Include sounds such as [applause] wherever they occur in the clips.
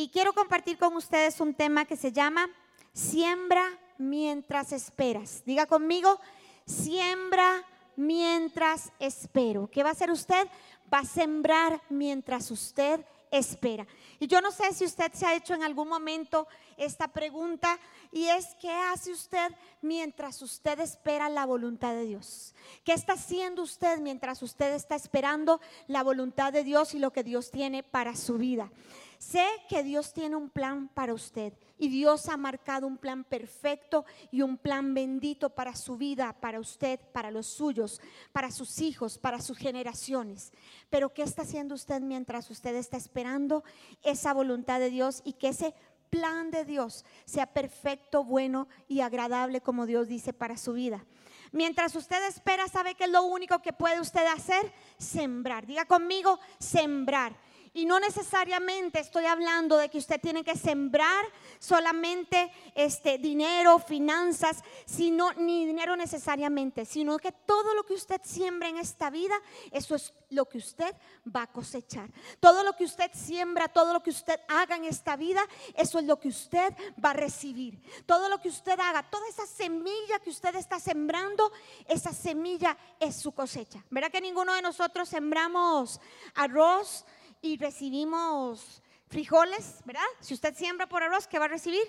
y quiero compartir con ustedes un tema que se llama Siembra mientras esperas. Diga conmigo, siembra mientras espero. ¿Qué va a hacer usted? Va a sembrar mientras usted espera. Y yo no sé si usted se ha hecho en algún momento esta pregunta y es, ¿qué hace usted mientras usted espera la voluntad de Dios? ¿Qué está haciendo usted mientras usted está esperando la voluntad de Dios y lo que Dios tiene para su vida? Sé que Dios tiene un plan para usted y Dios ha marcado un plan perfecto y un plan bendito para su vida, para usted, para los suyos, para sus hijos, para sus generaciones. Pero ¿qué está haciendo usted mientras usted está esperando esa voluntad de Dios y que ese plan de Dios sea perfecto, bueno y agradable como Dios dice para su vida? Mientras usted espera, ¿sabe qué es lo único que puede usted hacer? Sembrar. Diga conmigo, sembrar. Y no necesariamente estoy hablando de que usted tiene que sembrar solamente este dinero, finanzas, sino ni dinero necesariamente, sino que todo lo que usted siembra en esta vida, eso es lo que usted va a cosechar. Todo lo que usted siembra, todo lo que usted haga en esta vida, eso es lo que usted va a recibir. Todo lo que usted haga, toda esa semilla que usted está sembrando, esa semilla es su cosecha. ¿Verdad que ninguno de nosotros sembramos arroz? Y recibimos frijoles, ¿verdad? Si usted siembra por arroz, ¿qué va a recibir?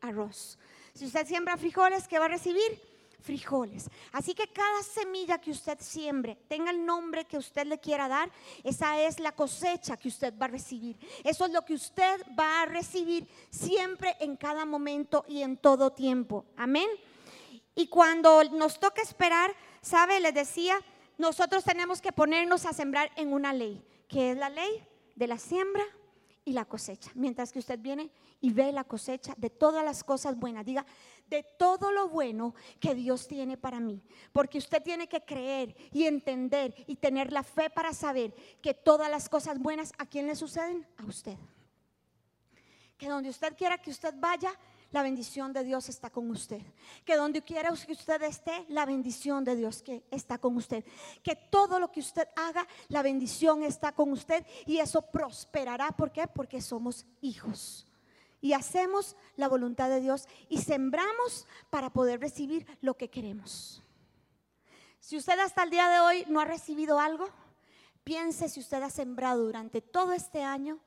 Arroz. Si usted siembra frijoles, ¿qué va a recibir? Frijoles. Así que cada semilla que usted siembre, tenga el nombre que usted le quiera dar, esa es la cosecha que usted va a recibir. Eso es lo que usted va a recibir siempre, en cada momento y en todo tiempo. Amén. Y cuando nos toca esperar, ¿sabe? Les decía, nosotros tenemos que ponernos a sembrar en una ley. ¿Qué es la ley? De la siembra y la cosecha. Mientras que usted viene y ve la cosecha de todas las cosas buenas, diga, de todo lo bueno que Dios tiene para mí. Porque usted tiene que creer y entender y tener la fe para saber que todas las cosas buenas, ¿a quién le suceden? A usted. Que donde usted quiera que usted vaya, la bendición de Dios está con usted. Que donde quiera que usted esté, la bendición de Dios que está con usted. Que todo lo que usted haga, la bendición está con usted y eso prosperará. ¿Por qué? Porque somos hijos. Y hacemos la voluntad de Dios y sembramos para poder recibir lo que queremos. Si usted hasta el día de hoy no ha recibido algo, piense si usted ha sembrado durante todo este año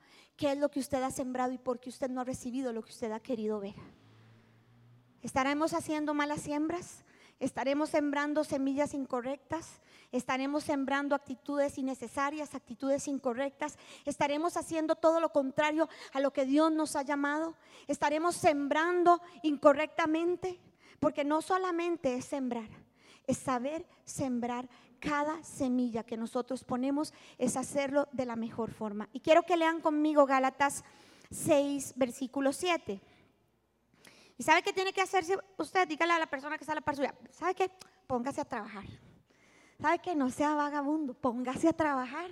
qué es lo que usted ha sembrado y por qué usted no ha recibido lo que usted ha querido ver. ¿Estaremos haciendo malas siembras? ¿Estaremos sembrando semillas incorrectas? ¿Estaremos sembrando actitudes innecesarias, actitudes incorrectas? ¿Estaremos haciendo todo lo contrario a lo que Dios nos ha llamado? ¿Estaremos sembrando incorrectamente? Porque no solamente es sembrar, es saber sembrar cada semilla que nosotros ponemos es hacerlo de la mejor forma. Y quiero que lean conmigo Gálatas 6, versículo 7. ¿Y sabe qué tiene que hacerse usted? Dígale a la persona que está a la par suya. ¿Sabe qué? Póngase a trabajar. ¿Sabe qué? No sea vagabundo, póngase a trabajar.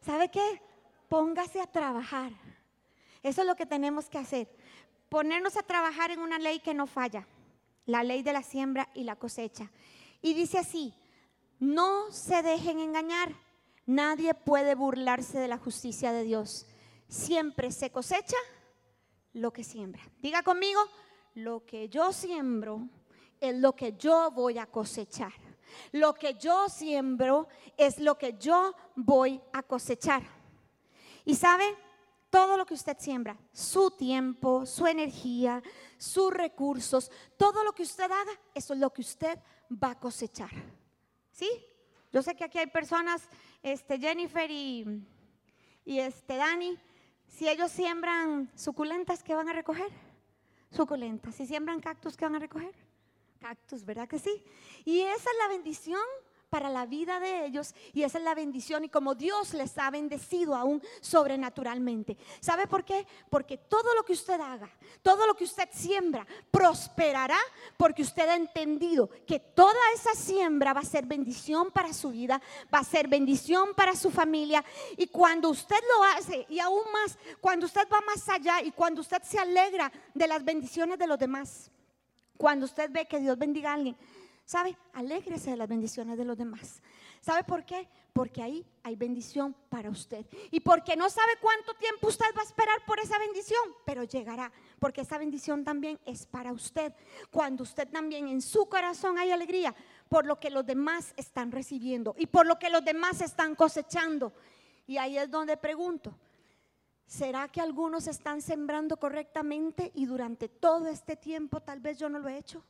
¿Sabe qué? Póngase a trabajar. Eso es lo que tenemos que hacer. Ponernos a trabajar en una ley que no falla. La ley de la siembra y la cosecha. Y dice así, no se dejen engañar. Nadie puede burlarse de la justicia de Dios. Siempre se cosecha lo que siembra. Diga conmigo, lo que yo siembro es lo que yo voy a cosechar. Lo que yo siembro es lo que yo voy a cosechar. Y sabe, todo lo que usted siembra, su tiempo, su energía, sus recursos, todo lo que usted haga, eso es lo que usted va a cosechar. ¿Sí? Yo sé que aquí hay personas, este, Jennifer y, y este, Dani, si ellos siembran suculentas, ¿qué van a recoger? Suculentas. Si siembran cactus, ¿qué van a recoger? Cactus, ¿verdad que sí? Y esa es la bendición para la vida de ellos y esa es la bendición y como Dios les ha bendecido aún sobrenaturalmente. ¿Sabe por qué? Porque todo lo que usted haga, todo lo que usted siembra, prosperará porque usted ha entendido que toda esa siembra va a ser bendición para su vida, va a ser bendición para su familia y cuando usted lo hace y aún más, cuando usted va más allá y cuando usted se alegra de las bendiciones de los demás, cuando usted ve que Dios bendiga a alguien, ¿Sabe? Alégrese de las bendiciones de los demás. ¿Sabe por qué? Porque ahí hay bendición para usted. Y porque no sabe cuánto tiempo usted va a esperar por esa bendición, pero llegará. Porque esa bendición también es para usted. Cuando usted también en su corazón hay alegría por lo que los demás están recibiendo y por lo que los demás están cosechando. Y ahí es donde pregunto, ¿será que algunos están sembrando correctamente y durante todo este tiempo tal vez yo no lo he hecho?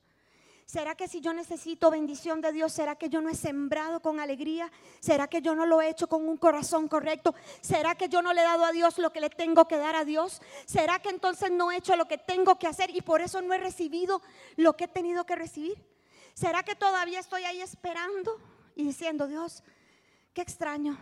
¿Será que si yo necesito bendición de Dios, será que yo no he sembrado con alegría? ¿Será que yo no lo he hecho con un corazón correcto? ¿Será que yo no le he dado a Dios lo que le tengo que dar a Dios? ¿Será que entonces no he hecho lo que tengo que hacer y por eso no he recibido lo que he tenido que recibir? ¿Será que todavía estoy ahí esperando y diciendo, Dios, qué extraño?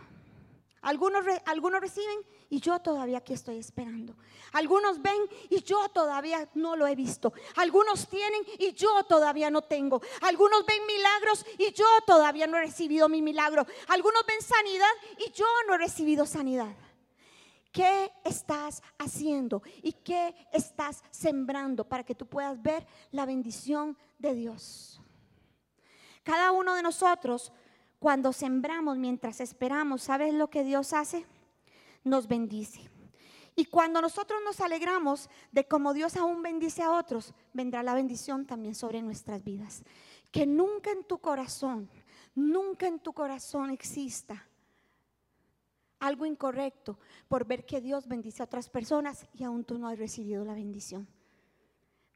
Algunos, algunos reciben y yo todavía aquí estoy esperando. Algunos ven y yo todavía no lo he visto. Algunos tienen y yo todavía no tengo. Algunos ven milagros y yo todavía no he recibido mi milagro. Algunos ven sanidad y yo no he recibido sanidad. ¿Qué estás haciendo y qué estás sembrando para que tú puedas ver la bendición de Dios? Cada uno de nosotros cuando sembramos mientras esperamos, ¿sabes lo que Dios hace? Nos bendice. Y cuando nosotros nos alegramos de cómo Dios aún bendice a otros, vendrá la bendición también sobre nuestras vidas. Que nunca en tu corazón, nunca en tu corazón exista algo incorrecto por ver que Dios bendice a otras personas y aún tú no has recibido la bendición.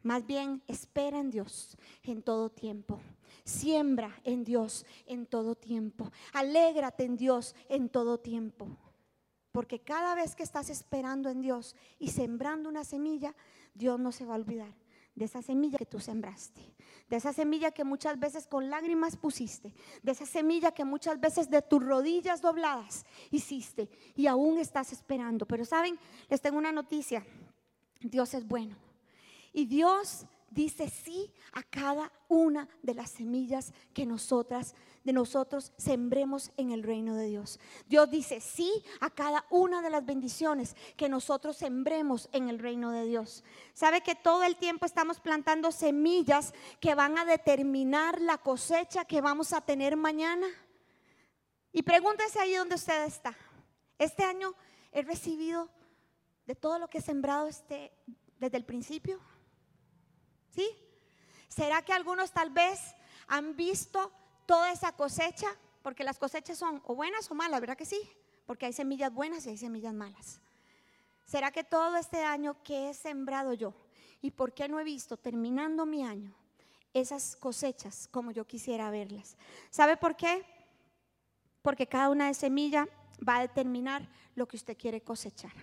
Más bien, espera en Dios en todo tiempo. Siembra en Dios en todo tiempo. Alégrate en Dios en todo tiempo. Porque cada vez que estás esperando en Dios y sembrando una semilla, Dios no se va a olvidar de esa semilla que tú sembraste, de esa semilla que muchas veces con lágrimas pusiste, de esa semilla que muchas veces de tus rodillas dobladas hiciste y aún estás esperando. Pero saben, les tengo una noticia, Dios es bueno y Dios dice sí a cada una de las semillas que nosotras de nosotros sembremos en el reino de Dios. Dios dice sí a cada una de las bendiciones que nosotros sembremos en el reino de Dios. ¿Sabe que todo el tiempo estamos plantando semillas que van a determinar la cosecha que vamos a tener mañana? Y pregúntese ahí donde usted está. Este año he recibido de todo lo que he sembrado este, desde el principio. ¿Sí? ¿Será que algunos tal vez han visto toda esa cosecha? Porque las cosechas son o buenas o malas, ¿verdad que sí? Porque hay semillas buenas y hay semillas malas. ¿Será que todo este año que he sembrado yo y por qué no he visto terminando mi año esas cosechas como yo quisiera verlas? ¿Sabe por qué? Porque cada una de semillas va a determinar lo que usted quiere cosechar.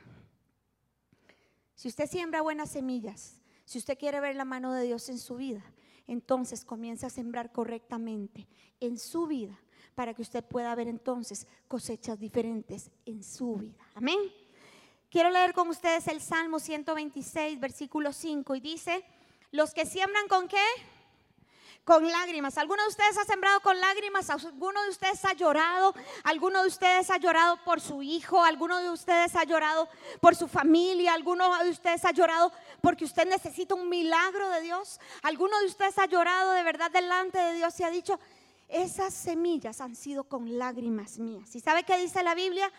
Si usted siembra buenas semillas, si usted quiere ver la mano de Dios en su vida, entonces comience a sembrar correctamente en su vida para que usted pueda ver entonces cosechas diferentes en su vida. Amén. Quiero leer con ustedes el Salmo 126, versículo 5 y dice, los que siembran con qué? Con lágrimas. ¿Alguno de ustedes ha sembrado con lágrimas? ¿Alguno de ustedes ha llorado? ¿Alguno de ustedes ha llorado por su hijo? ¿Alguno de ustedes ha llorado por su familia? ¿Alguno de ustedes ha llorado porque usted necesita un milagro de Dios? ¿Alguno de ustedes ha llorado de verdad delante de Dios y ha dicho, esas semillas han sido con lágrimas mías? ¿Y sabe qué dice la Biblia?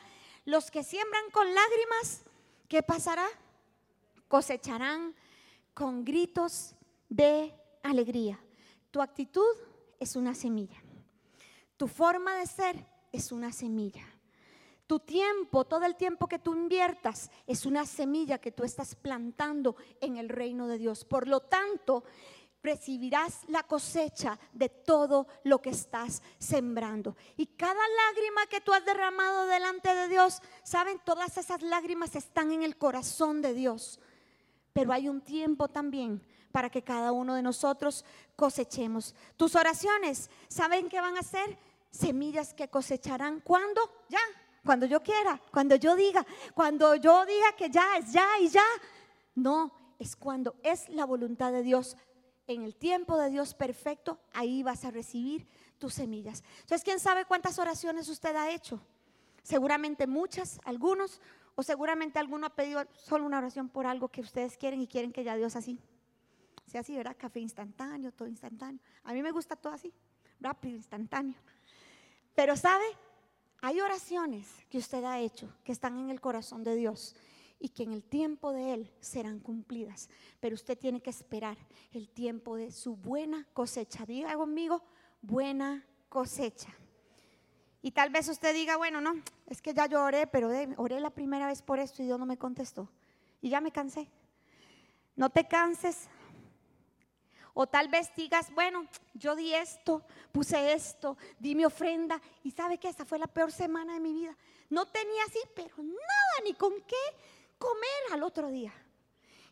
Los que siembran con lágrimas, ¿qué pasará? Cosecharán con gritos de alegría. Tu actitud es una semilla. Tu forma de ser es una semilla. Tu tiempo, todo el tiempo que tú inviertas, es una semilla que tú estás plantando en el reino de Dios. Por lo tanto, recibirás la cosecha de todo lo que estás sembrando. Y cada lágrima que tú has derramado delante de Dios, saben, todas esas lágrimas están en el corazón de Dios. Pero hay un tiempo también para que cada uno de nosotros cosechemos. Tus oraciones, ¿saben qué van a ser? Semillas que cosecharán. ¿Cuándo? Ya, cuando yo quiera, cuando yo diga, cuando yo diga que ya es ya y ya. No, es cuando es la voluntad de Dios. En el tiempo de Dios perfecto, ahí vas a recibir tus semillas. Entonces, ¿quién sabe cuántas oraciones usted ha hecho? Seguramente muchas, algunos, o seguramente alguno ha pedido solo una oración por algo que ustedes quieren y quieren que ya Dios así sea así, ¿verdad? Café instantáneo, todo instantáneo. A mí me gusta todo así. rápido, instantáneo. Pero sabe, hay oraciones que usted ha hecho que están en el corazón de Dios y que en el tiempo de Él serán cumplidas. Pero usted tiene que esperar el tiempo de su buena cosecha. Diga conmigo, buena cosecha. Y tal vez usted diga, bueno, no, es que ya yo oré, pero oré la primera vez por esto y Dios no me contestó. Y ya me cansé. No te canses. O tal vez digas, bueno, yo di esto, puse esto, di mi ofrenda. Y sabe que esa fue la peor semana de mi vida. No tenía así, pero nada, ni con qué comer al otro día.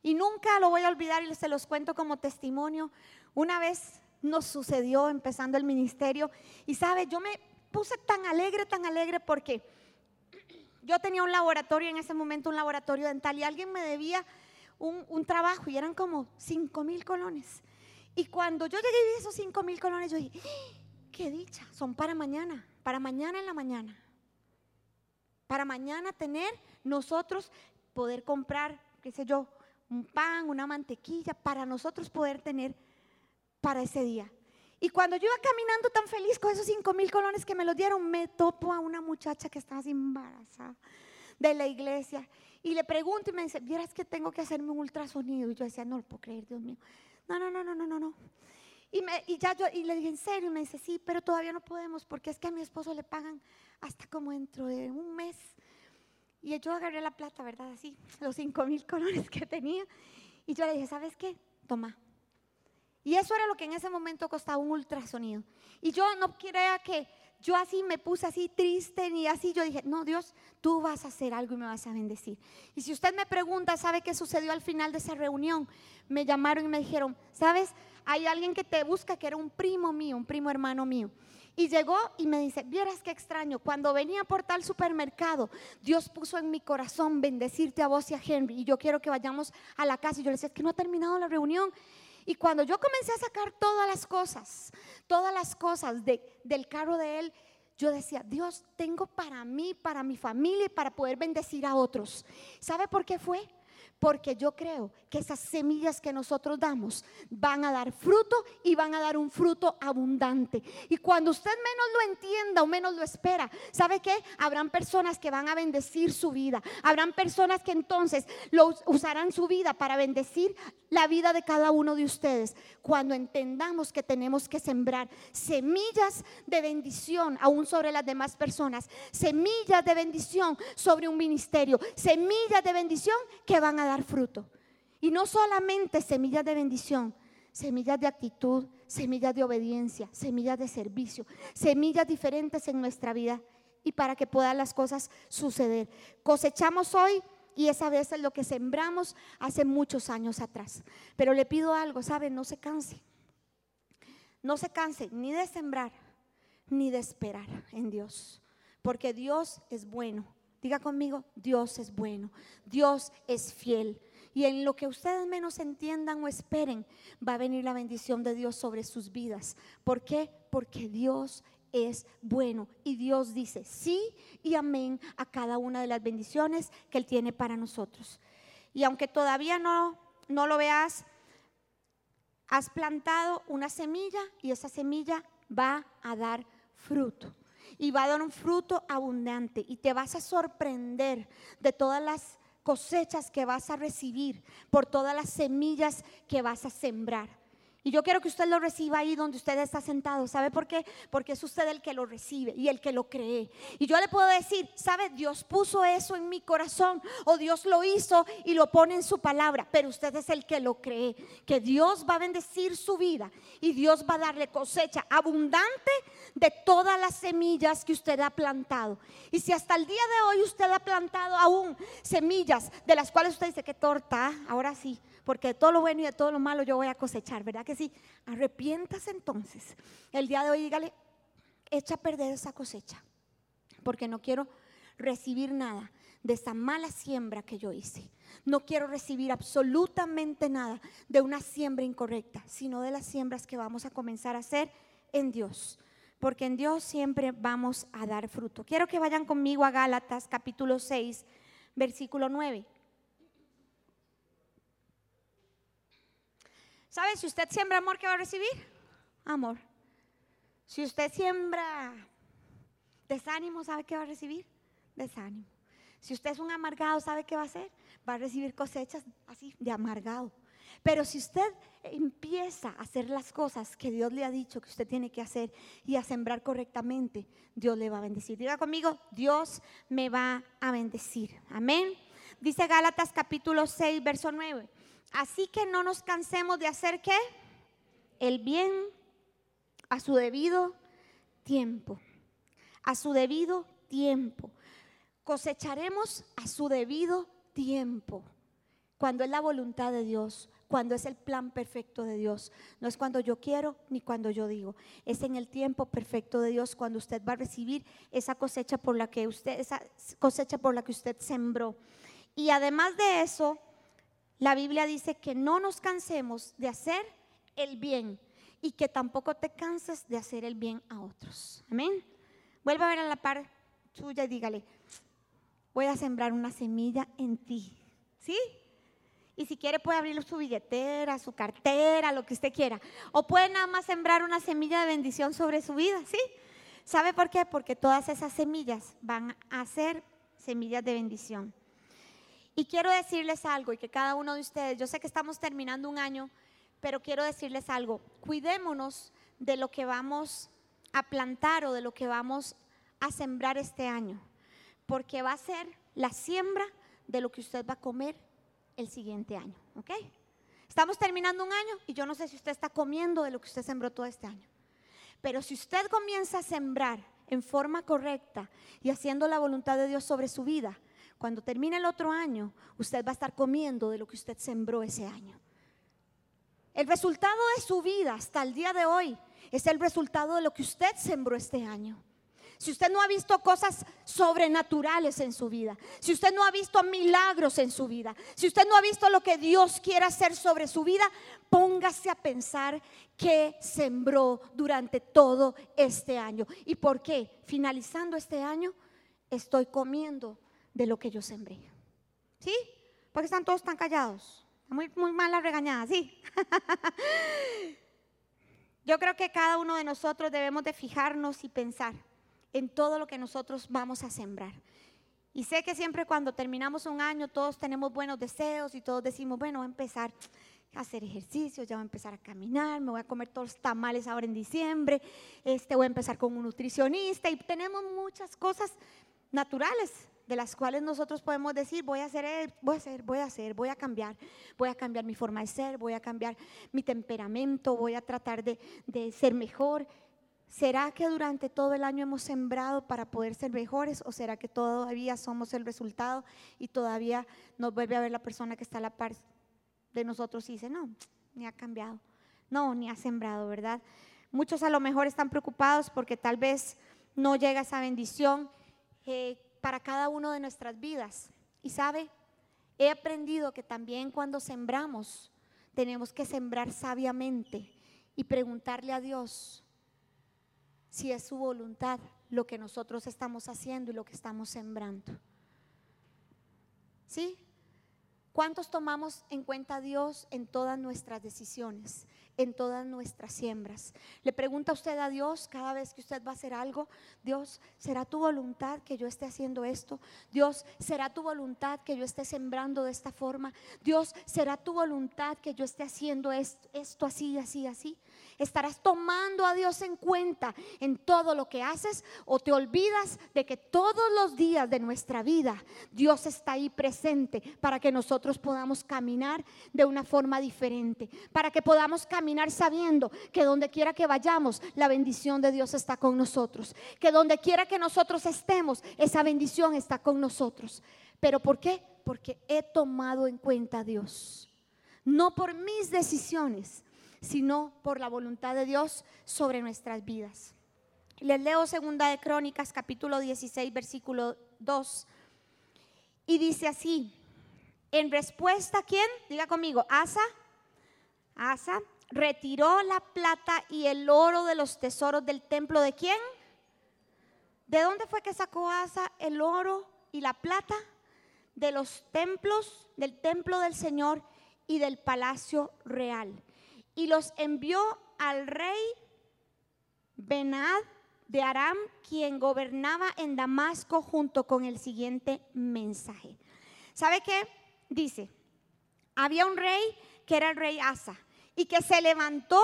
Y nunca lo voy a olvidar y se los cuento como testimonio. Una vez nos sucedió empezando el ministerio y sabe, yo me puse tan alegre, tan alegre porque yo tenía un laboratorio en ese momento, un laboratorio dental, y alguien me debía un, trabajo y eran como 5 mil colones. Y cuando yo llegué y vi esos 5 mil colones, yo dije, ¡Ah! qué dicha, son para mañana, para mañana en la mañana. Para mañana tener nosotros poder comprar, qué sé yo, un pan, una mantequilla, para nosotros poder tener para ese día. Y cuando yo iba caminando tan feliz con esos cinco mil colones que me los dieron, me topo a una muchacha que estaba embarazada de la iglesia. Y le pregunto y me dice, vieras que tengo que hacerme un ultrasonido. Y yo decía, no lo puedo creer, Dios mío. No, no, no, no, no, no, no. Y, me, y ya yo y le dije, ¿en serio? Y me dice, sí, pero todavía no podemos porque es que a mi esposo le pagan hasta como dentro de un mes. Y yo agarré la plata, ¿verdad? Así, los cinco mil colones que tenía. Y yo le dije, ¿sabes qué? Toma, y eso era lo que en ese momento costaba un ultrasonido. Y yo no crea que yo así me puse así triste ni así. Yo dije, no, Dios, tú vas a hacer algo y me vas a bendecir. Y si usted me pregunta, ¿sabe qué sucedió al final de esa reunión? Me llamaron y me dijeron, ¿sabes? Hay alguien que te busca que era un primo mío, un primo hermano mío. Y llegó y me dice, vieras qué extraño, cuando venía por tal supermercado, Dios puso en mi corazón bendecirte a vos y a Henry. Y yo quiero que vayamos a la casa. Y yo le decía, es que no ha terminado la reunión. Y cuando yo comencé a sacar todas las cosas, todas las cosas del carro de él, yo decía, Dios, tengo para mí, para mi familia y para poder bendecir a otros. ¿Sabe por qué fue? Porque yo creo que esas semillas que nosotros damos van a dar fruto y van a dar un fruto abundante. Y cuando usted menos lo entienda o menos lo espera, ¿sabe qué? Habrán personas que van a bendecir su vida. Habrán personas que entonces lo usarán su vida para bendecir la vida de cada uno de ustedes. Cuando entendamos que tenemos que sembrar semillas de bendición aún sobre las demás personas, semillas de bendición sobre un ministerio, semillas de bendición que van a dar fruto. Y no solamente semillas de bendición, semillas de actitud, semillas de obediencia, semillas de servicio, semillas diferentes en nuestra vida y para que puedan las cosas suceder. Cosechamos hoy y esa vez es lo que sembramos hace muchos años atrás. Pero le pido algo, ¿saben? No se canse. No se canse ni de sembrar ni de esperar en Dios, porque Dios es bueno Diga conmigo, Dios es bueno, Dios es fiel. Y en lo que ustedes menos entiendan o esperen, va a venir la bendición de Dios sobre sus vidas. ¿Por qué? Porque Dios es bueno y Dios dice sí y amén a cada una de las bendiciones que Él tiene para nosotros. Y aunque todavía no, no lo veas, has plantado una semilla y esa semilla va a dar fruto y va a dar un fruto abundante y te vas a sorprender de todas las cosechas que vas a recibir, por todas las semillas que vas a sembrar. Y yo quiero que usted lo reciba ahí donde usted está sentado. ¿Sabe por qué? Porque es usted el que lo recibe y el que lo cree. Y yo le puedo decir, ¿sabe? Dios puso eso en mi corazón o Dios lo hizo y lo pone en su palabra. Pero usted es el que lo cree. Que Dios va a bendecir su vida y Dios va a darle cosecha abundante de todas las semillas que usted ha plantado. Y si hasta el día de hoy usted ha plantado aún semillas de las cuales usted dice, que torta, ahora sí porque de todo lo bueno y de todo lo malo yo voy a cosechar, ¿verdad que sí? Arrepientas entonces. El día de hoy dígale, echa a perder esa cosecha, porque no quiero recibir nada de esa mala siembra que yo hice. No quiero recibir absolutamente nada de una siembra incorrecta, sino de las siembras que vamos a comenzar a hacer en Dios. Porque en Dios siempre vamos a dar fruto. Quiero que vayan conmigo a Gálatas capítulo 6, versículo 9. ¿Sabe? Si usted siembra amor, ¿qué va a recibir? Amor. Si usted siembra desánimo, ¿sabe qué va a recibir? Desánimo. Si usted es un amargado, ¿sabe qué va a hacer? Va a recibir cosechas así de amargado. Pero si usted empieza a hacer las cosas que Dios le ha dicho que usted tiene que hacer y a sembrar correctamente, Dios le va a bendecir. Diga conmigo, Dios me va a bendecir. Amén. Dice Gálatas capítulo 6, verso 9. Así que no nos cansemos de hacer qué? El bien a su debido tiempo. A su debido tiempo. Cosecharemos a su debido tiempo. Cuando es la voluntad de Dios, cuando es el plan perfecto de Dios. No es cuando yo quiero ni cuando yo digo. Es en el tiempo perfecto de Dios cuando usted va a recibir esa cosecha por la que usted esa cosecha por la que usted sembró. Y además de eso, la Biblia dice que no nos cansemos de hacer el bien y que tampoco te canses de hacer el bien a otros. Amén. Vuelva a ver a la par suya y dígale, voy a sembrar una semilla en ti. ¿Sí? Y si quiere puede abrir su billetera, su cartera, lo que usted quiera. O puede nada más sembrar una semilla de bendición sobre su vida, ¿sí? ¿Sabe por qué? Porque todas esas semillas van a ser semillas de bendición. Y quiero decirles algo y que cada uno de ustedes, yo sé que estamos terminando un año, pero quiero decirles algo, cuidémonos de lo que vamos a plantar o de lo que vamos a sembrar este año, porque va a ser la siembra de lo que usted va a comer el siguiente año, ¿ok? Estamos terminando un año y yo no sé si usted está comiendo de lo que usted sembró todo este año, pero si usted comienza a sembrar en forma correcta y haciendo la voluntad de Dios sobre su vida, cuando termine el otro año, usted va a estar comiendo de lo que usted sembró ese año. El resultado de su vida hasta el día de hoy es el resultado de lo que usted sembró este año. Si usted no ha visto cosas sobrenaturales en su vida, si usted no ha visto milagros en su vida, si usted no ha visto lo que Dios quiere hacer sobre su vida, póngase a pensar qué sembró durante todo este año y por qué, finalizando este año, estoy comiendo de lo que yo sembré. ¿Sí? Porque están todos tan callados. Muy, muy mal la regañada, ¿sí? [laughs] yo creo que cada uno de nosotros debemos de fijarnos y pensar en todo lo que nosotros vamos a sembrar. Y sé que siempre cuando terminamos un año todos tenemos buenos deseos y todos decimos, bueno, voy a empezar a hacer ejercicio, ya voy a empezar a caminar, me voy a comer todos los tamales ahora en diciembre, este, voy a empezar con un nutricionista y tenemos muchas cosas naturales de las cuales nosotros podemos decir, voy a hacer, voy a hacer, voy a hacer, voy a cambiar, voy a cambiar mi forma de ser, voy a cambiar mi temperamento, voy a tratar de, de ser mejor. ¿Será que durante todo el año hemos sembrado para poder ser mejores o será que todavía somos el resultado y todavía nos vuelve a ver la persona que está a la par de nosotros y dice, no, ni ha cambiado, no, ni ha sembrado, ¿verdad? Muchos a lo mejor están preocupados porque tal vez no llega esa bendición eh, para cada uno de nuestras vidas. Y sabe, he aprendido que también cuando sembramos, tenemos que sembrar sabiamente y preguntarle a Dios si es su voluntad lo que nosotros estamos haciendo y lo que estamos sembrando. ¿Sí? ¿Cuántos tomamos en cuenta a Dios en todas nuestras decisiones? En todas nuestras siembras. Le pregunta usted a Dios cada vez que usted va a hacer algo, Dios, ¿será tu voluntad que yo esté haciendo esto? Dios, ¿será tu voluntad que yo esté sembrando de esta forma? Dios, ¿será tu voluntad que yo esté haciendo esto, esto así, así, así? ¿Estarás tomando a Dios en cuenta en todo lo que haces o te olvidas de que todos los días de nuestra vida Dios está ahí presente para que nosotros podamos caminar de una forma diferente, para que podamos caminar sabiendo que donde quiera que vayamos, la bendición de Dios está con nosotros. Que donde quiera que nosotros estemos, esa bendición está con nosotros. ¿Pero por qué? Porque he tomado en cuenta a Dios. No por mis decisiones, sino por la voluntad de Dios sobre nuestras vidas. Les leo segunda de Crónicas, capítulo 16, versículo 2. Y dice así, en respuesta, ¿quién? Diga conmigo, Asa, Asa retiró la plata y el oro de los tesoros del templo de quién? ¿De dónde fue que sacó Asa el oro y la plata? De los templos, del templo del Señor y del palacio real. Y los envió al rey Benad de Aram, quien gobernaba en Damasco junto con el siguiente mensaje. ¿Sabe qué? Dice, había un rey que era el rey Asa y que se levantó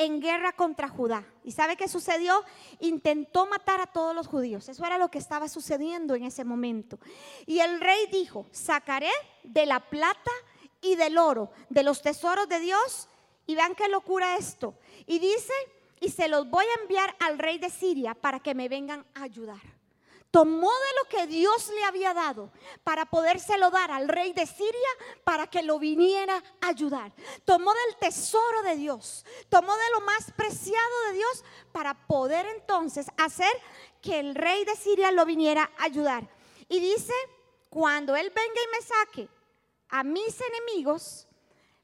en guerra contra Judá. ¿Y sabe qué sucedió? Intentó matar a todos los judíos. Eso era lo que estaba sucediendo en ese momento. Y el rey dijo, sacaré de la plata y del oro, de los tesoros de Dios. Y vean qué locura esto. Y dice, y se los voy a enviar al rey de Siria para que me vengan a ayudar. Tomó de lo que Dios le había dado para podérselo dar al rey de Siria para que lo viniera a ayudar. Tomó del tesoro de Dios, tomó de lo más preciado de Dios para poder entonces hacer que el rey de Siria lo viniera a ayudar. Y dice, cuando él venga y me saque a mis enemigos,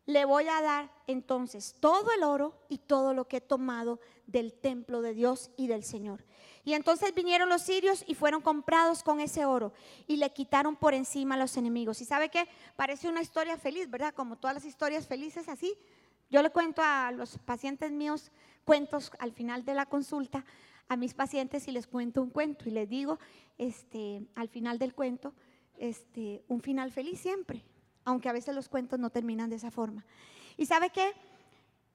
le voy a dar entonces todo el oro y todo lo que he tomado del templo de Dios y del Señor. Y entonces vinieron los sirios y fueron comprados con ese oro y le quitaron por encima a los enemigos. Y sabe qué? Parece una historia feliz, ¿verdad? Como todas las historias felices así. Yo le cuento a los pacientes míos cuentos al final de la consulta a mis pacientes y les cuento un cuento y les digo este al final del cuento este un final feliz siempre, aunque a veces los cuentos no terminan de esa forma. ¿Y sabe qué?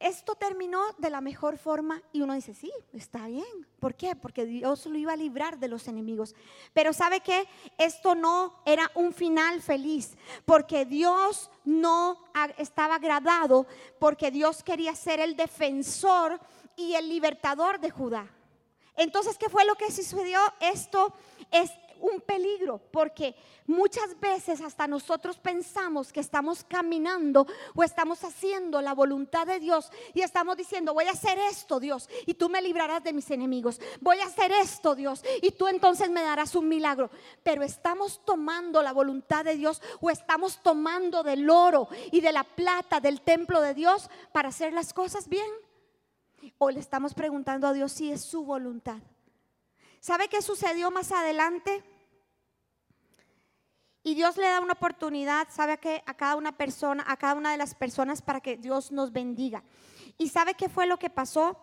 esto terminó de la mejor forma y uno dice, sí, está bien. ¿Por qué? Porque Dios lo iba a librar de los enemigos. Pero ¿sabe qué? Esto no era un final feliz, porque Dios no estaba agradado, porque Dios quería ser el defensor y el libertador de Judá. Entonces, ¿qué fue lo que sucedió? Esto es un peligro porque muchas veces hasta nosotros pensamos que estamos caminando o estamos haciendo la voluntad de Dios y estamos diciendo, voy a hacer esto Dios y tú me librarás de mis enemigos, voy a hacer esto Dios y tú entonces me darás un milagro. Pero estamos tomando la voluntad de Dios o estamos tomando del oro y de la plata del templo de Dios para hacer las cosas bien. O le estamos preguntando a Dios si es su voluntad. ¿Sabe qué sucedió más adelante? Y Dios le da una oportunidad, sabe que a cada una persona, a cada una de las personas para que Dios nos bendiga. ¿Y sabe qué fue lo que pasó?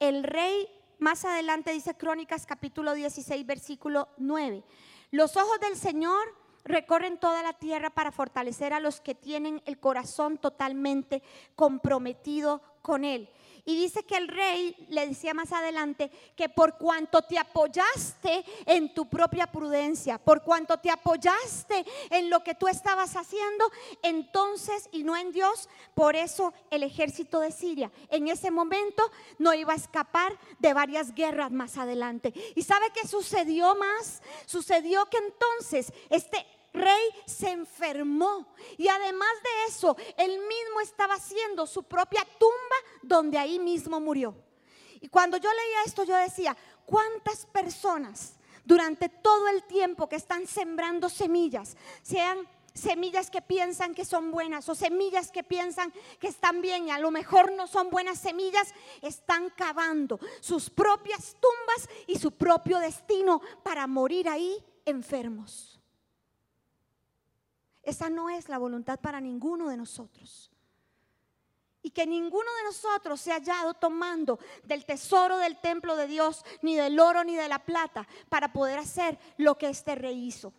El rey más adelante dice Crónicas capítulo 16 versículo 9. Los ojos del Señor recorren toda la tierra para fortalecer a los que tienen el corazón totalmente comprometido con él. Y dice que el rey le decía más adelante que por cuanto te apoyaste en tu propia prudencia, por cuanto te apoyaste en lo que tú estabas haciendo, entonces y no en Dios, por eso el ejército de Siria en ese momento no iba a escapar de varias guerras más adelante. ¿Y sabe qué sucedió más? Sucedió que entonces este rey se enfermó y además de eso, él mismo estaba haciendo su propia tumba donde ahí mismo murió. Y cuando yo leía esto, yo decía, ¿cuántas personas durante todo el tiempo que están sembrando semillas, sean semillas que piensan que son buenas o semillas que piensan que están bien y a lo mejor no son buenas semillas, están cavando sus propias tumbas y su propio destino para morir ahí enfermos. Esa no es la voluntad para ninguno de nosotros. Y que ninguno de nosotros se haya hallado tomando del tesoro del templo de Dios, ni del oro ni de la plata, para poder hacer lo que este rey hizo.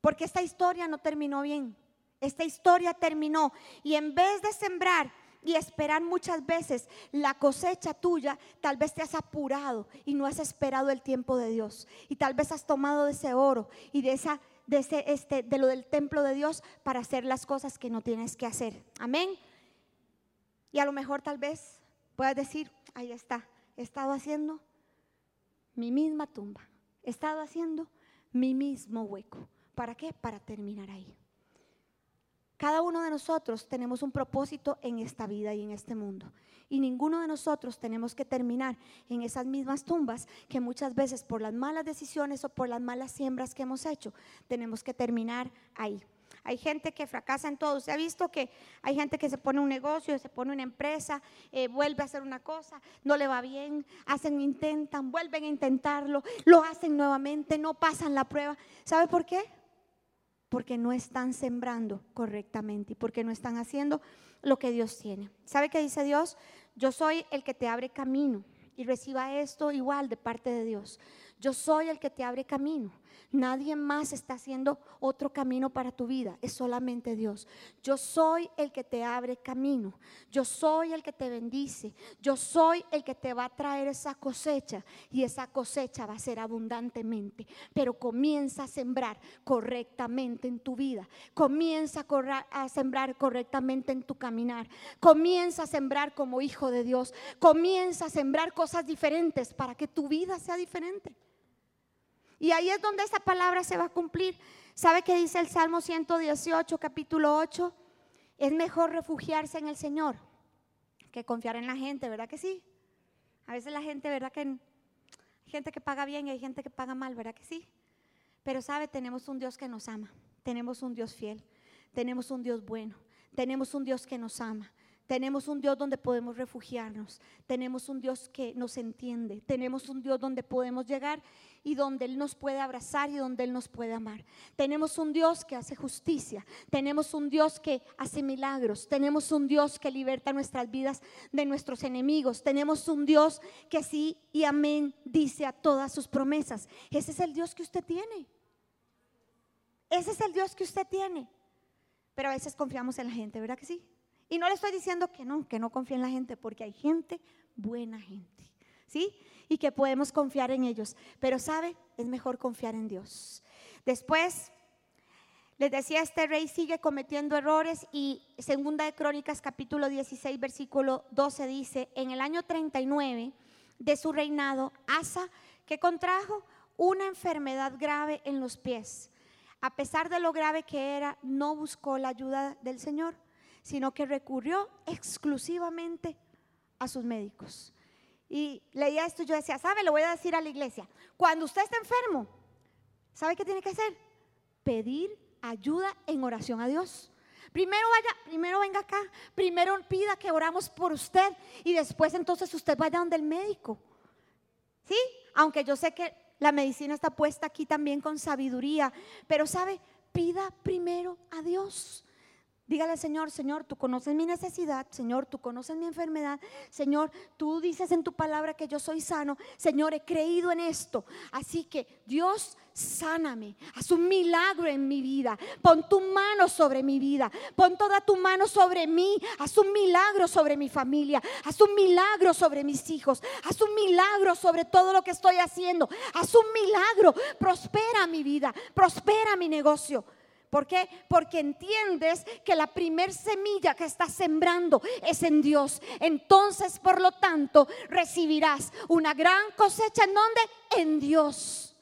Porque esta historia no terminó bien. Esta historia terminó. Y en vez de sembrar y esperar muchas veces la cosecha tuya, tal vez te has apurado y no has esperado el tiempo de Dios. Y tal vez has tomado de ese oro y de esa este, de lo del templo de Dios para hacer las cosas que no tienes que hacer. Amén. Y a lo mejor tal vez puedas decir, ahí está, he estado haciendo mi misma tumba, he estado haciendo mi mismo hueco. ¿Para qué? Para terminar ahí. Cada uno de nosotros tenemos un propósito en esta vida y en este mundo. Y ninguno de nosotros tenemos que terminar en esas mismas tumbas que muchas veces por las malas decisiones o por las malas siembras que hemos hecho, tenemos que terminar ahí. Hay gente que fracasa en todo. Se ha visto que hay gente que se pone un negocio, se pone una empresa, eh, vuelve a hacer una cosa, no le va bien, hacen, intentan, vuelven a intentarlo, lo hacen nuevamente, no pasan la prueba. ¿Sabe por qué? Porque no están sembrando correctamente y porque no están haciendo lo que Dios tiene. ¿Sabe qué dice Dios? Yo soy el que te abre camino y reciba esto igual de parte de Dios. Yo soy el que te abre camino. Nadie más está haciendo otro camino para tu vida, es solamente Dios. Yo soy el que te abre camino. Yo soy el que te bendice. Yo soy el que te va a traer esa cosecha y esa cosecha va a ser abundantemente. Pero comienza a sembrar correctamente en tu vida. Comienza a, sembrar correctamente en tu caminar. Comienza a sembrar como hijo de Dios. Comienza a sembrar cosas diferentes para que tu vida sea diferente. Y ahí es donde esa palabra se va a cumplir. ¿Sabe qué dice el Salmo 118, capítulo 8? Es mejor refugiarse en el Señor que confiar en la gente, ¿verdad que sí? A veces la gente, ¿verdad que gente que paga bien y hay gente que paga mal, ¿verdad que sí? Pero sabe, tenemos un Dios que nos ama, tenemos un Dios fiel, tenemos un Dios bueno, tenemos un Dios que nos ama, tenemos un Dios donde podemos refugiarnos. Tenemos un Dios que nos entiende. Tenemos un Dios donde podemos llegar y donde Él nos puede abrazar y donde Él nos puede amar. Tenemos un Dios que hace justicia. Tenemos un Dios que hace milagros. Tenemos un Dios que liberta nuestras vidas de nuestros enemigos. Tenemos un Dios que sí y amén dice a todas sus promesas. Ese es el Dios que usted tiene. Ese es el Dios que usted tiene. Pero a veces confiamos en la gente, ¿verdad que sí? Y no le estoy diciendo que no, que no confíe en la gente, porque hay gente, buena gente, ¿sí? Y que podemos confiar en ellos. Pero sabe, es mejor confiar en Dios. Después, les decía, este rey sigue cometiendo errores y segunda de Crónicas capítulo 16 versículo 12 dice, en el año 39 de su reinado, Asa, que contrajo una enfermedad grave en los pies. A pesar de lo grave que era, no buscó la ayuda del Señor sino que recurrió exclusivamente a sus médicos. Y leía esto yo decía, ¿sabe? Le voy a decir a la iglesia, cuando usted está enfermo, ¿sabe qué tiene que hacer? Pedir ayuda en oración a Dios. Primero vaya, primero venga acá, primero pida que oramos por usted y después entonces usted vaya donde el médico. ¿Sí? Aunque yo sé que la medicina está puesta aquí también con sabiduría, pero sabe, pida primero a Dios. Dígale, Señor, Señor, tú conoces mi necesidad, Señor, tú conoces mi enfermedad, Señor, tú dices en tu palabra que yo soy sano, Señor, he creído en esto. Así que Dios, sáname, haz un milagro en mi vida, pon tu mano sobre mi vida, pon toda tu mano sobre mí, haz un milagro sobre mi familia, haz un milagro sobre mis hijos, haz un milagro sobre todo lo que estoy haciendo, haz un milagro, prospera mi vida, prospera mi negocio. ¿Por qué? Porque entiendes que la primer semilla que estás sembrando es en Dios. Entonces, por lo tanto, recibirás una gran cosecha en donde? En Dios.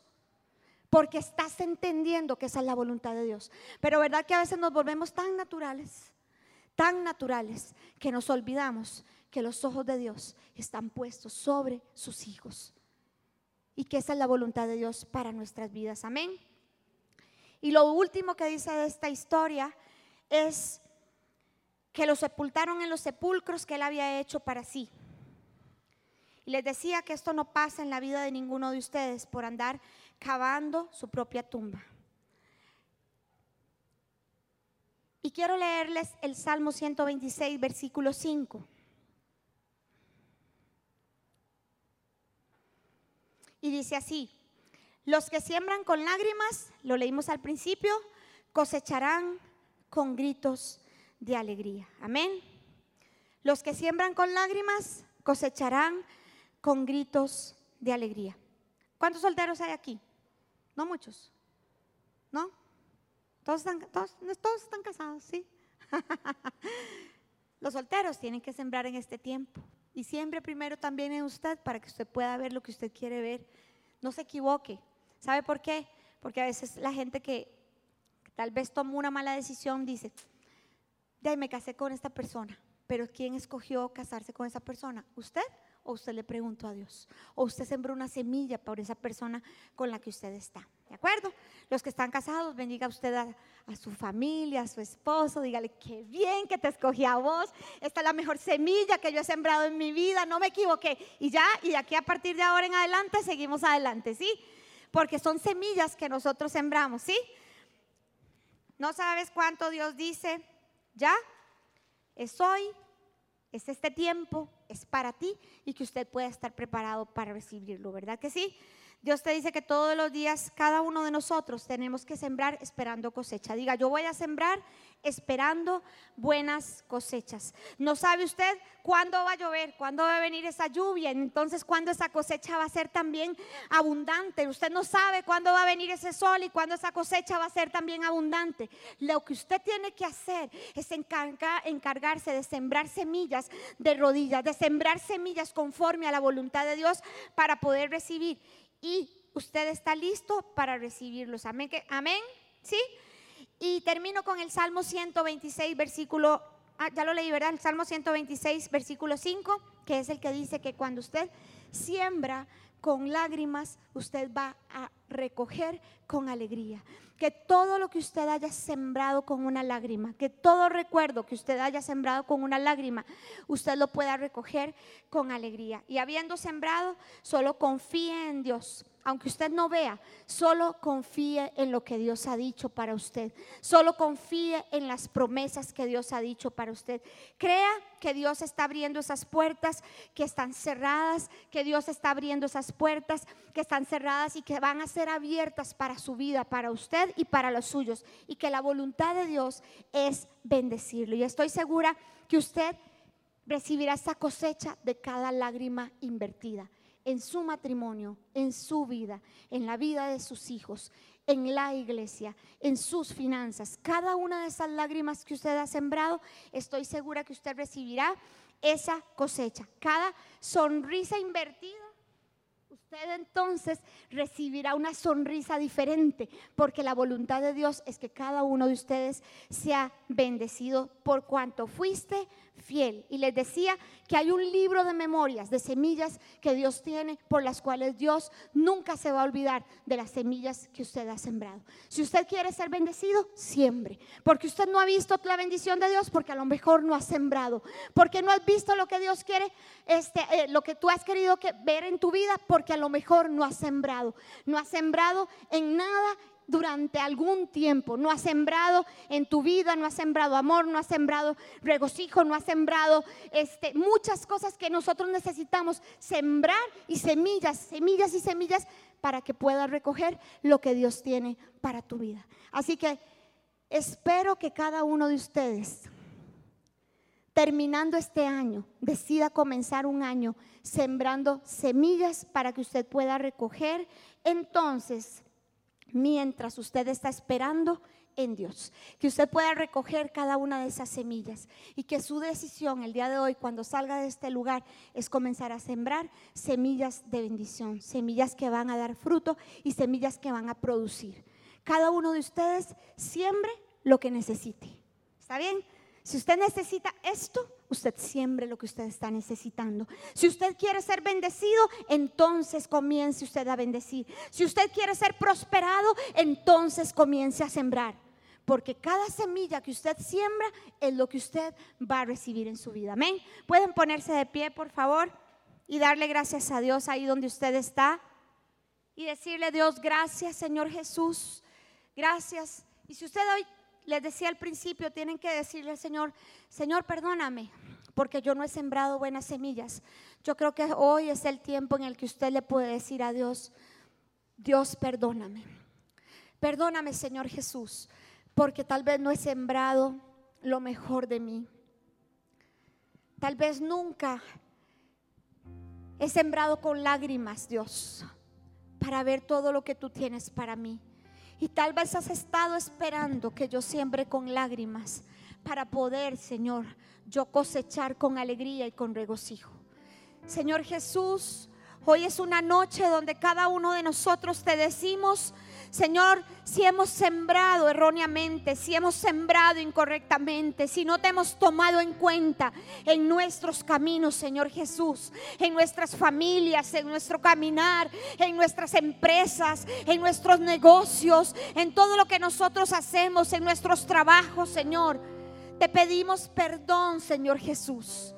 Porque estás entendiendo que esa es la voluntad de Dios. Pero verdad que a veces nos volvemos tan naturales, tan naturales, que nos olvidamos que los ojos de Dios están puestos sobre sus hijos. Y que esa es la voluntad de Dios para nuestras vidas. Amén. Y lo último que dice de esta historia es que lo sepultaron en los sepulcros que él había hecho para sí. Y les decía que esto no pasa en la vida de ninguno de ustedes por andar cavando su propia tumba. Y quiero leerles el Salmo 126, versículo 5. Y dice así, los que siembran con lágrimas, lo leímos al principio, cosecharán con gritos de alegría. Amén. Los que siembran con lágrimas cosecharán con gritos de alegría. ¿Cuántos solteros hay aquí? No muchos. ¿No? Todos están, todos, están casados, ¿sí? [laughs] Los solteros tienen que sembrar en este tiempo. Y siempre primero también en usted para que usted pueda ver lo que usted quiere ver. No se equivoque. ¿Sabe por qué? Porque a veces la gente que, tal vez tomó una mala decisión dice, de me casé con esta persona, pero ¿quién escogió casarse con esa persona? ¿Usted? ¿O usted le preguntó a Dios? ¿O usted sembró una semilla por esa persona con la que usted está? ¿De acuerdo? Los que están casados, bendiga usted a, a, su familia, a su esposo, dígale, qué bien que te escogí a vos, esta es la mejor semilla que yo he sembrado en mi vida, no me equivoqué. Y ya, y aquí a partir de ahora en adelante, seguimos adelante, ¿sí? Porque son semillas que nosotros sembramos, ¿sí? No sabes cuánto Dios dice, ya es hoy es este tiempo, es para ti y que usted pueda estar preparado para recibirlo, ¿verdad que sí? Dios te dice que todos los días, cada uno de nosotros tenemos que sembrar esperando cosecha. Diga, yo voy a sembrar esperando buenas cosechas. No sabe usted cuándo va a llover, cuándo va a venir esa lluvia, entonces cuándo esa cosecha va a ser también abundante. Usted no sabe cuándo va a venir ese sol y cuándo esa cosecha va a ser también abundante. Lo que usted tiene que hacer es encargarse de sembrar semillas de rodillas, de sembrar semillas conforme a la voluntad de Dios para poder recibir y usted está listo para recibirlos. Amén. Amén. ¿Sí? Y termino con el Salmo 126, versículo, ah, ya lo leí, ¿verdad? El Salmo 126, versículo 5, que es el que dice que cuando usted siembra con lágrimas, usted va a recoger con alegría. Que todo lo que usted haya sembrado con una lágrima, que todo recuerdo que usted haya sembrado con una lágrima, usted lo pueda recoger con alegría. Y habiendo sembrado, solo confíe en Dios aunque usted no vea, solo confíe en lo que Dios ha dicho para usted. Solo confíe en las promesas que Dios ha dicho para usted. Crea que Dios está abriendo esas puertas que están cerradas, que Dios está abriendo esas puertas que están cerradas y que van a ser abiertas para su vida, para usted y para los suyos. Y que la voluntad de Dios es bendecirlo. Y estoy segura que usted recibirá esa cosecha de cada lágrima invertida en su matrimonio, en su vida, en la vida de sus hijos, en la iglesia, en sus finanzas. Cada una de esas lágrimas que usted ha sembrado, estoy segura que usted recibirá esa cosecha. Cada sonrisa invertida usted entonces recibirá una sonrisa diferente, porque la voluntad de Dios es que cada uno de ustedes sea bendecido por cuanto fuiste fiel. Y les decía que hay un libro de memorias, de semillas que Dios tiene, por las cuales Dios nunca se va a olvidar de las semillas que usted ha sembrado. Si usted quiere ser bendecido, siembre. Porque usted no ha visto la bendición de Dios, porque a lo mejor no ha sembrado. Porque no has visto lo que Dios quiere, este, eh, lo que tú has querido que, ver en tu vida, porque a lo mejor no has sembrado. No has sembrado en nada durante algún tiempo. No has sembrado en tu vida, no has sembrado amor, no has sembrado regocijo, no has sembrado este, muchas cosas que nosotros necesitamos sembrar y semillas, semillas y semillas para que puedas recoger lo que Dios tiene para tu vida. Así que espero que cada uno de ustedes, terminando este año, decida comenzar un año sembrando semillas para que usted pueda recoger entonces mientras usted está esperando en Dios. Que usted pueda recoger cada una de esas semillas y que su decisión el día de hoy, cuando salga de este lugar, es comenzar a sembrar semillas de bendición, semillas que van a dar fruto y semillas que van a producir. Cada uno de ustedes siembre lo que necesite. ¿Está bien? Si usted necesita esto, usted siembre lo que usted está necesitando. Si usted quiere ser bendecido, entonces comience usted a bendecir. Si usted quiere ser prosperado, entonces comience a sembrar. Porque cada semilla que usted siembra es lo que usted va a recibir en su vida. Amén. Pueden ponerse de pie, por favor, y darle gracias a Dios ahí donde usted está. Y decirle, Dios, gracias, Señor Jesús. Gracias. Y si usted hoy les decía al principio, tienen que decirle al Señor, Señor, perdóname, porque yo no he sembrado buenas semillas. Yo creo que hoy es el tiempo en el que usted le puede decir a Dios, Dios, perdóname. Perdóname, Señor Jesús, porque tal vez no he sembrado lo mejor de mí. Tal vez nunca he sembrado con lágrimas, Dios, para ver todo lo que tú tienes para mí. Y tal vez has estado esperando que yo siembre con lágrimas para poder, Señor, yo cosechar con alegría y con regocijo. Señor Jesús, hoy es una noche donde cada uno de nosotros te decimos, Señor, si hemos sembrado erróneamente, si hemos sembrado incorrectamente, si no te hemos tomado en cuenta en nuestros caminos, Señor Jesús, en nuestras familias, en nuestro caminar, en nuestras empresas, en nuestros negocios, en todo lo que nosotros hacemos, en nuestros trabajos, Señor. Te pedimos perdón, Señor Jesús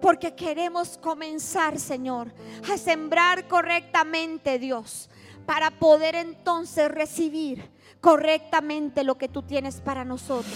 porque queremos comenzar, Señor, a sembrar correctamente, Dios para poder entonces recibir correctamente lo que tú tienes para nosotros.